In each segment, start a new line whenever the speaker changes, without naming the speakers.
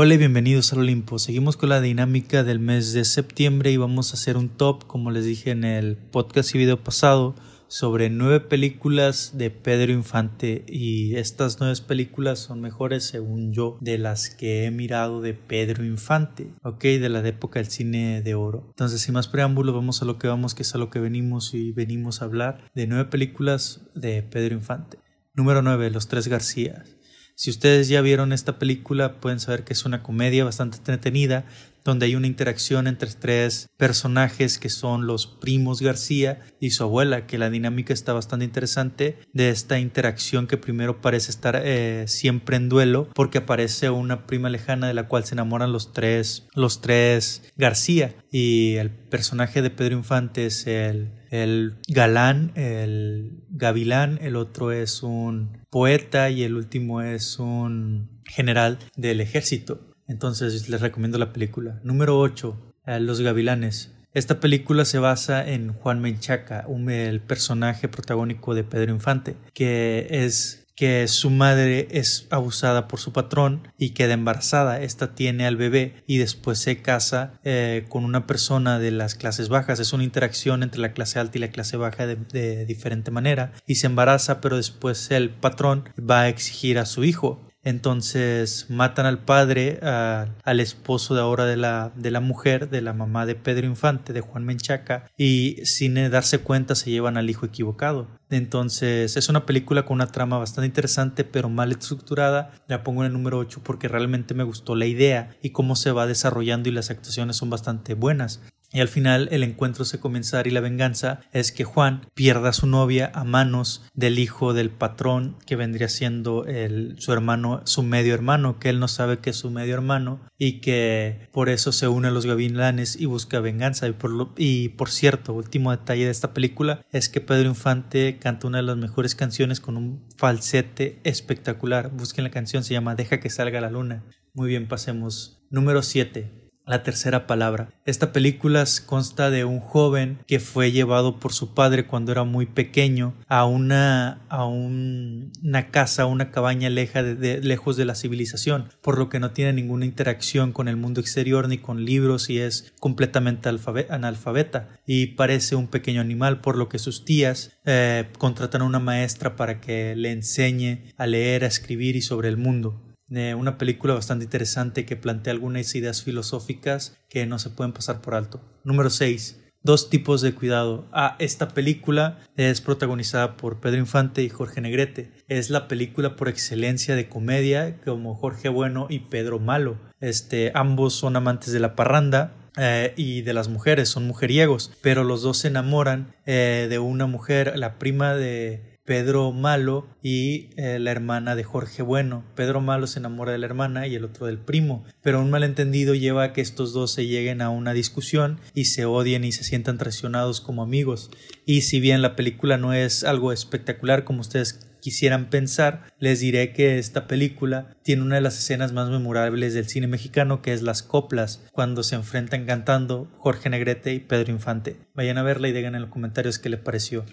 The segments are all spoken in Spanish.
Hola y bienvenidos al Olimpo. Seguimos con la dinámica del mes de septiembre y vamos a hacer un top, como les dije en el podcast y video pasado, sobre nueve películas de Pedro Infante y estas nueve películas son mejores según yo de las que he mirado de Pedro Infante, ok, de la época del cine de oro. Entonces sin más preámbulos vamos a lo que vamos, que es a lo que venimos y venimos a hablar de nueve películas de Pedro Infante. Número 9, Los Tres Garcías. Si ustedes ya vieron esta película, pueden saber que es una comedia bastante entretenida, donde hay una interacción entre tres personajes que son los primos García y su abuela, que la dinámica está bastante interesante de esta interacción que primero parece estar eh, siempre en duelo, porque aparece una prima lejana de la cual se enamoran los tres, los tres García, y el personaje de Pedro Infante es el el galán, el gavilán, el otro es un poeta y el último es un general del ejército. Entonces les recomiendo la película. Número 8. Eh, Los gavilanes. Esta película se basa en Juan Menchaca, el personaje protagónico de Pedro Infante, que es que su madre es abusada por su patrón y queda embarazada. Esta tiene al bebé y después se casa eh, con una persona de las clases bajas. Es una interacción entre la clase alta y la clase baja de diferente manera y se embaraza, pero después el patrón va a exigir a su hijo entonces matan al padre, al esposo de ahora de la, de la mujer, de la mamá de Pedro Infante, de Juan Menchaca, y sin darse cuenta se llevan al hijo equivocado. Entonces es una película con una trama bastante interesante pero mal estructurada. La pongo en el número 8 porque realmente me gustó la idea y cómo se va desarrollando y las actuaciones son bastante buenas. Y al final el encuentro se comenzar y la venganza es que Juan pierda a su novia a manos del hijo del patrón que vendría siendo el, su hermano, su medio hermano, que él no sabe que es su medio hermano y que por eso se une a los gavilanes y busca venganza. Y por, lo, y por cierto, último detalle de esta película es que Pedro Infante canta una de las mejores canciones con un falsete espectacular. Busquen la canción, se llama Deja que salga la luna. Muy bien, pasemos. Número 7 la tercera palabra. Esta película consta de un joven que fue llevado por su padre cuando era muy pequeño a una, a una casa, una cabaña de, lejos de la civilización, por lo que no tiene ninguna interacción con el mundo exterior ni con libros y es completamente analfabeta y parece un pequeño animal, por lo que sus tías eh, contratan a una maestra para que le enseñe a leer, a escribir y sobre el mundo una película bastante interesante que plantea algunas ideas filosóficas que no se pueden pasar por alto. Número 6. Dos tipos de cuidado. Ah, esta película es protagonizada por Pedro Infante y Jorge Negrete. Es la película por excelencia de comedia como Jorge Bueno y Pedro Malo. Este, ambos son amantes de la parranda, eh, y de las mujeres, son mujeriegos, pero los dos se enamoran eh, de una mujer, la prima de Pedro Malo y eh, la hermana de Jorge Bueno. Pedro Malo se enamora de la hermana y el otro del primo, pero un malentendido lleva a que estos dos se lleguen a una discusión y se odien y se sientan traicionados como amigos. Y si bien la película no es algo espectacular como ustedes quisieran pensar, les diré que esta película tiene una de las escenas más memorables del cine mexicano, que es las coplas, cuando se enfrentan cantando Jorge Negrete y Pedro Infante. Vayan a verla y digan en los comentarios qué les pareció.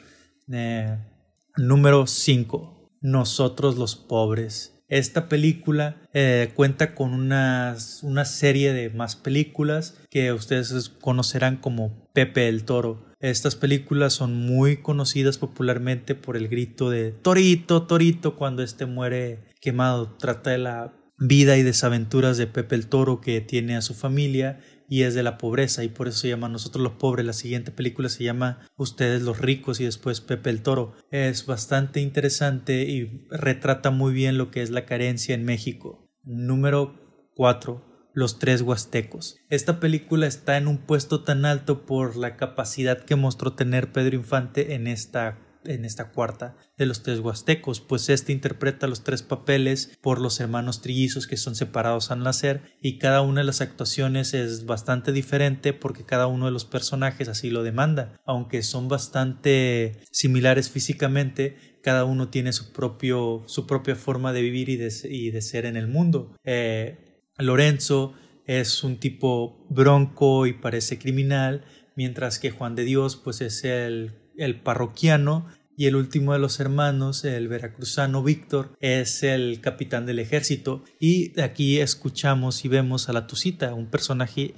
Eh, Número 5. Nosotros los pobres. Esta película eh, cuenta con una, una serie de más películas que ustedes conocerán como Pepe el Toro. Estas películas son muy conocidas popularmente por el grito de Torito, Torito cuando este muere quemado. Trata de la vida y desaventuras de Pepe el Toro que tiene a su familia y es de la pobreza y por eso se llama Nosotros los pobres. La siguiente película se llama Ustedes los ricos y después Pepe el Toro. Es bastante interesante y retrata muy bien lo que es la carencia en México. Número 4 los tres huastecos. Esta película está en un puesto tan alto por la capacidad que mostró tener Pedro Infante en esta en esta cuarta de los tres huastecos, pues este interpreta los tres papeles por los hermanos trillizos que son separados al nacer y cada una de las actuaciones es bastante diferente porque cada uno de los personajes así lo demanda, aunque son bastante similares físicamente, cada uno tiene su propio su propia forma de vivir y de, y de ser en el mundo. Eh, Lorenzo es un tipo bronco y parece criminal, mientras que Juan de Dios pues es el el parroquiano y el último de los hermanos, el veracruzano Víctor, es el capitán del ejército y aquí escuchamos y vemos a la Tucita, un personaje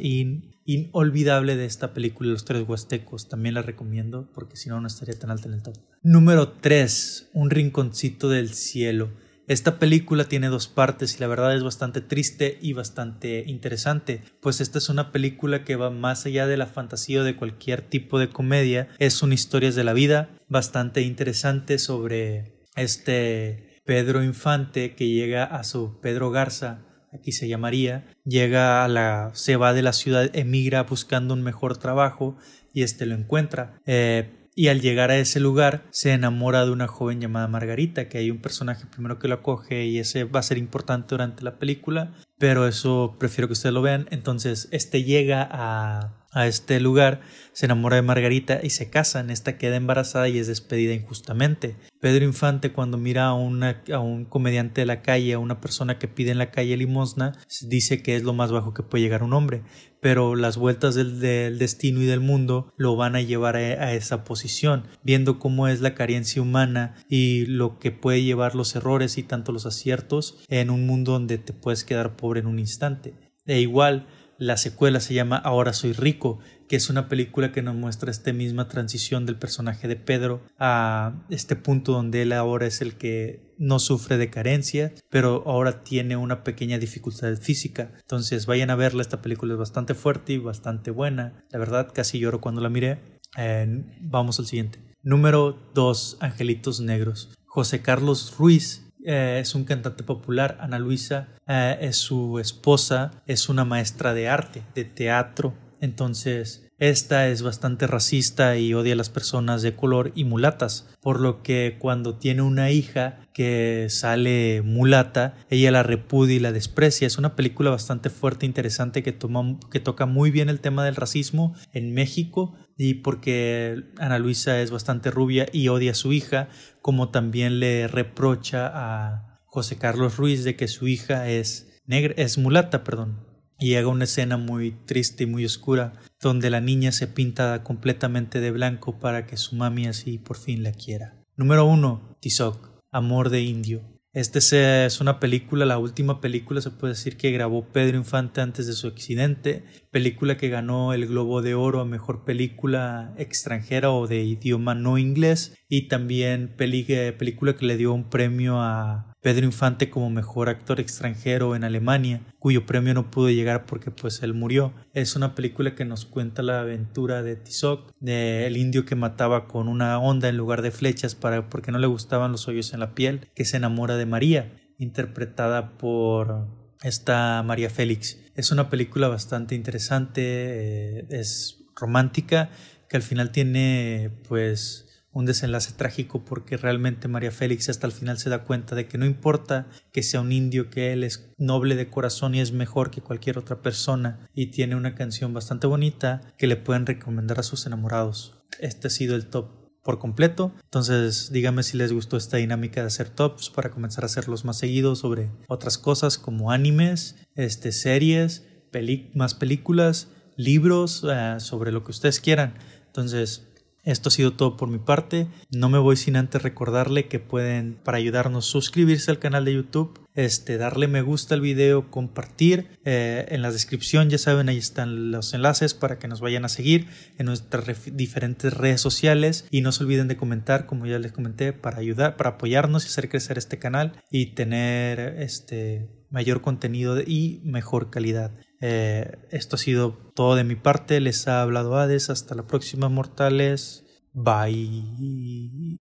inolvidable de esta película Los Tres Huastecos. También la recomiendo porque si no, no estaría tan alta en el top. Número 3. Un rinconcito del cielo. Esta película tiene dos partes y la verdad es bastante triste y bastante interesante, pues esta es una película que va más allá de la fantasía o de cualquier tipo de comedia, es una historia de la vida bastante interesante sobre este Pedro Infante que llega a su Pedro Garza aquí se llamaría, llega a la, se va de la ciudad, emigra buscando un mejor trabajo y este lo encuentra. Eh, y al llegar a ese lugar se enamora de una joven llamada Margarita, que hay un personaje primero que lo acoge y ese va a ser importante durante la película, pero eso prefiero que ustedes lo vean. Entonces, este llega a a este lugar, se enamora de Margarita y se casan. Esta queda embarazada y es despedida injustamente. Pedro Infante, cuando mira a, a un comediante de la calle, a una persona que pide en la calle limosna, dice que es lo más bajo que puede llegar un hombre. Pero las vueltas del, destino y del mundo lo van a llevar a, a, esa posición, viendo cómo es la carencia humana y lo que puede llevar los errores y tanto los aciertos en un mundo donde te puedes quedar pobre en un instante. E igual, la secuela se llama Ahora soy rico, que es una película que nos muestra esta misma transición del personaje de Pedro a este punto donde él ahora es el que no sufre de carencia, pero ahora tiene una pequeña dificultad física. Entonces vayan a verla, esta película es bastante fuerte y bastante buena. La verdad, casi lloro cuando la miré. vamos al siguiente. Número 2, Angelitos Negros. José Carlos Ruiz eh, es un cantante popular, Ana Luisa eh, es su esposa, es una maestra de arte, de teatro, entonces esta es bastante racista y odia a las personas de color y mulatas, por lo que cuando tiene una hija que sale mulata, ella la repudia y la desprecia. Es una película bastante fuerte e interesante que, toma, que toca muy bien el tema del racismo en México y porque Ana Luisa es bastante rubia y odia a su hija, como también le reprocha a José Carlos Ruiz de que su hija es negra, es mulata, perdón. Y llega una escena muy triste y muy oscura donde la niña se pinta completamente de blanco para que su mami así por fin la quiera. Número 1. Tizoc, Amor de Indio. Esta es una película, la última película se puede decir que grabó Pedro Infante antes de su accidente, película que ganó el Globo de Oro a Mejor Película extranjera o de idioma no inglés y también película que le dio un premio a Pedro Infante como mejor actor extranjero en Alemania, cuyo premio no pudo llegar porque pues él murió. Es una película que nos cuenta la aventura de Tizoc, de el indio que mataba con una onda en lugar de flechas para porque no le gustaban los hoyos en la piel, que se enamora de María, interpretada por esta María Félix. Es una película bastante interesante, eh, es romántica, que al final tiene pues un desenlace trágico porque realmente María Félix hasta el final se da cuenta de que no importa que sea un indio, que él es noble de corazón y es mejor que cualquier otra persona y tiene una canción bastante bonita que le pueden recomendar a sus enamorados. Este ha sido el top por completo. Entonces, díganme si les gustó esta dinámica de hacer tops para comenzar a hacerlos más seguidos sobre otras cosas como animes, este, series, más películas, libros, eh, sobre lo que ustedes quieran. Entonces, esto ha sido todo por mi parte. No me voy sin antes recordarle que pueden, para ayudarnos, suscribirse al canal de YouTube, este, darle me gusta al video, compartir. Eh, en la descripción, ya saben, ahí están los enlaces para que nos vayan a seguir en nuestras diferentes redes sociales. Y no se olviden de comentar, como ya les comenté, para ayudar, para apoyarnos y hacer crecer este canal y tener este mayor contenido y mejor calidad. Eh, esto ha sido todo de mi parte. Les ha hablado Hades. Hasta la próxima, mortales. Bye.